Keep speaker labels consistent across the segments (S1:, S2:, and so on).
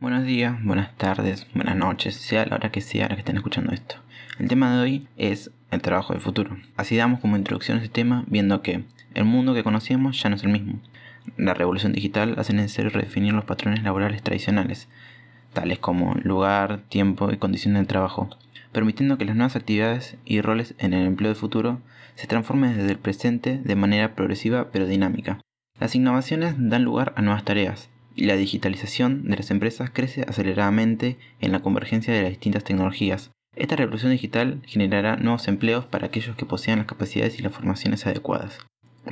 S1: Buenos días, buenas tardes, buenas noches, sea la hora que sea la que estén escuchando esto. El tema de hoy es el trabajo del futuro. Así damos como introducción a este tema viendo que el mundo que conocíamos ya no es el mismo. La revolución digital hace necesario redefinir los patrones laborales tradicionales, tales como lugar, tiempo y condiciones de trabajo, permitiendo que las nuevas actividades y roles en el empleo del futuro se transformen desde el presente de manera progresiva pero dinámica. Las innovaciones dan lugar a nuevas tareas, y la digitalización de las empresas crece aceleradamente en la convergencia de las distintas tecnologías. Esta revolución digital generará nuevos empleos para aquellos que posean las capacidades y las formaciones adecuadas.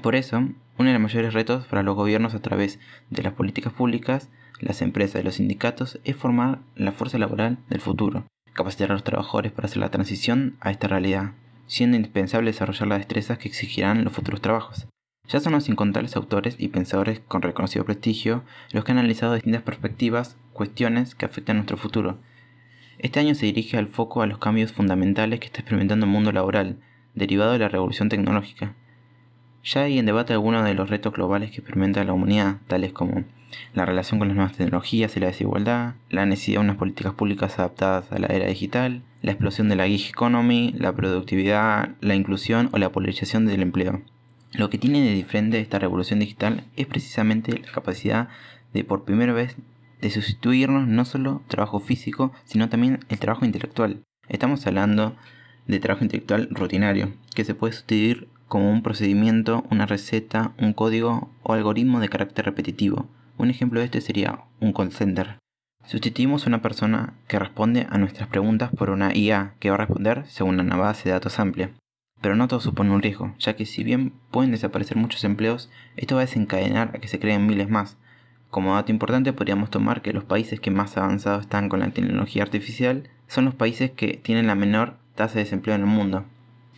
S1: Por eso, uno de los mayores retos para los gobiernos a través de las políticas públicas, las empresas y los sindicatos es formar la fuerza laboral del futuro, capacitar a los trabajadores para hacer la transición a esta realidad, siendo indispensable desarrollar las destrezas que exigirán los futuros trabajos. Ya son los incontables autores y pensadores con reconocido prestigio los que han analizado distintas perspectivas, cuestiones que afectan nuestro futuro. Este año se dirige al foco a los cambios fundamentales que está experimentando el mundo laboral, derivado de la revolución tecnológica. Ya hay en debate algunos de los retos globales que experimenta la humanidad, tales como la relación con las nuevas tecnologías y la desigualdad, la necesidad de unas políticas públicas adaptadas a la era digital, la explosión de la gig economy, la productividad, la inclusión o la polarización del empleo. Lo que tiene de diferente esta revolución digital es precisamente la capacidad de por primera vez de sustituirnos no solo trabajo físico, sino también el trabajo intelectual. Estamos hablando de trabajo intelectual rutinario, que se puede sustituir como un procedimiento, una receta, un código o algoritmo de carácter repetitivo. Un ejemplo de este sería un call center. Sustituimos a una persona que responde a nuestras preguntas por una IA que va a responder según una base de datos amplia. Pero no todo supone un riesgo, ya que si bien pueden desaparecer muchos empleos, esto va a desencadenar a que se creen miles más. Como dato importante podríamos tomar que los países que más avanzados están con la tecnología artificial son los países que tienen la menor tasa de desempleo en el mundo.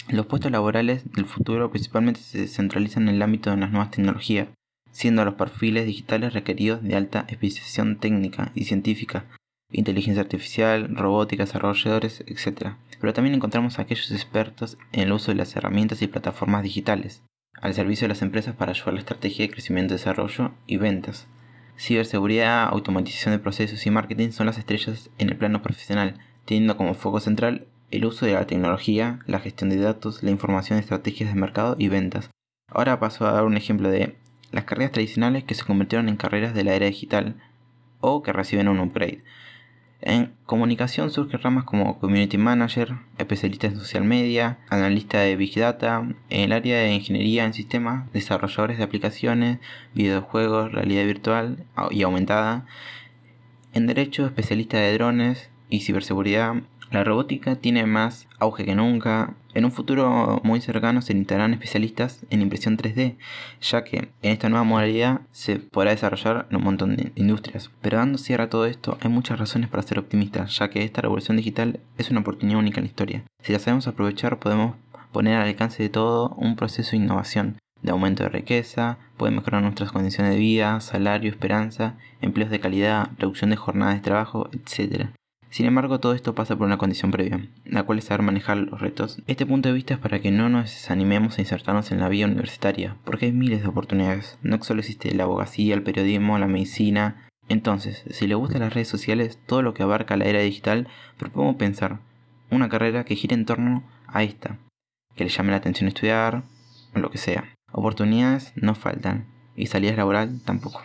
S1: Los puestos laborales del futuro principalmente se centralizan en el ámbito de las nuevas tecnologías, siendo los perfiles digitales requeridos de alta especialización técnica y científica, inteligencia artificial, robótica, desarrolladores, etc. Pero también encontramos a aquellos expertos en el uso de las herramientas y plataformas digitales, al servicio de las empresas para ayudar la estrategia de crecimiento, desarrollo y ventas. Ciberseguridad, automatización de procesos y marketing son las estrellas en el plano profesional, teniendo como foco central el uso de la tecnología, la gestión de datos, la información estrategias de mercado y ventas. Ahora paso a dar un ejemplo de las carreras tradicionales que se convirtieron en carreras de la era digital o que reciben un upgrade. En comunicación surgen ramas como Community Manager, especialista en social media, analista de Big Data, en el área de ingeniería en sistemas, desarrolladores de aplicaciones, videojuegos, realidad virtual y aumentada, en derecho, especialista de drones y ciberseguridad, la robótica tiene más auge que nunca. En un futuro muy cercano se necesitarán especialistas en impresión 3D, ya que en esta nueva modalidad se podrá desarrollar en un montón de industrias. Pero dando cierre a todo esto, hay muchas razones para ser optimistas, ya que esta revolución digital es una oportunidad única en la historia. Si la sabemos aprovechar, podemos poner al alcance de todo un proceso de innovación, de aumento de riqueza, puede mejorar nuestras condiciones de vida, salario, esperanza, empleos de calidad, reducción de jornadas de trabajo, etc. Sin embargo, todo esto pasa por una condición previa, la cual es saber manejar los retos. Este punto de vista es para que no nos desanimemos a insertarnos en la vida universitaria, porque hay miles de oportunidades. No solo existe la abogacía, el periodismo, la medicina. Entonces, si le gustan las redes sociales, todo lo que abarca la era digital, propongo pensar una carrera que gire en torno a esta, que le llame la atención estudiar, o lo que sea. Oportunidades no faltan, y salidas laboral tampoco.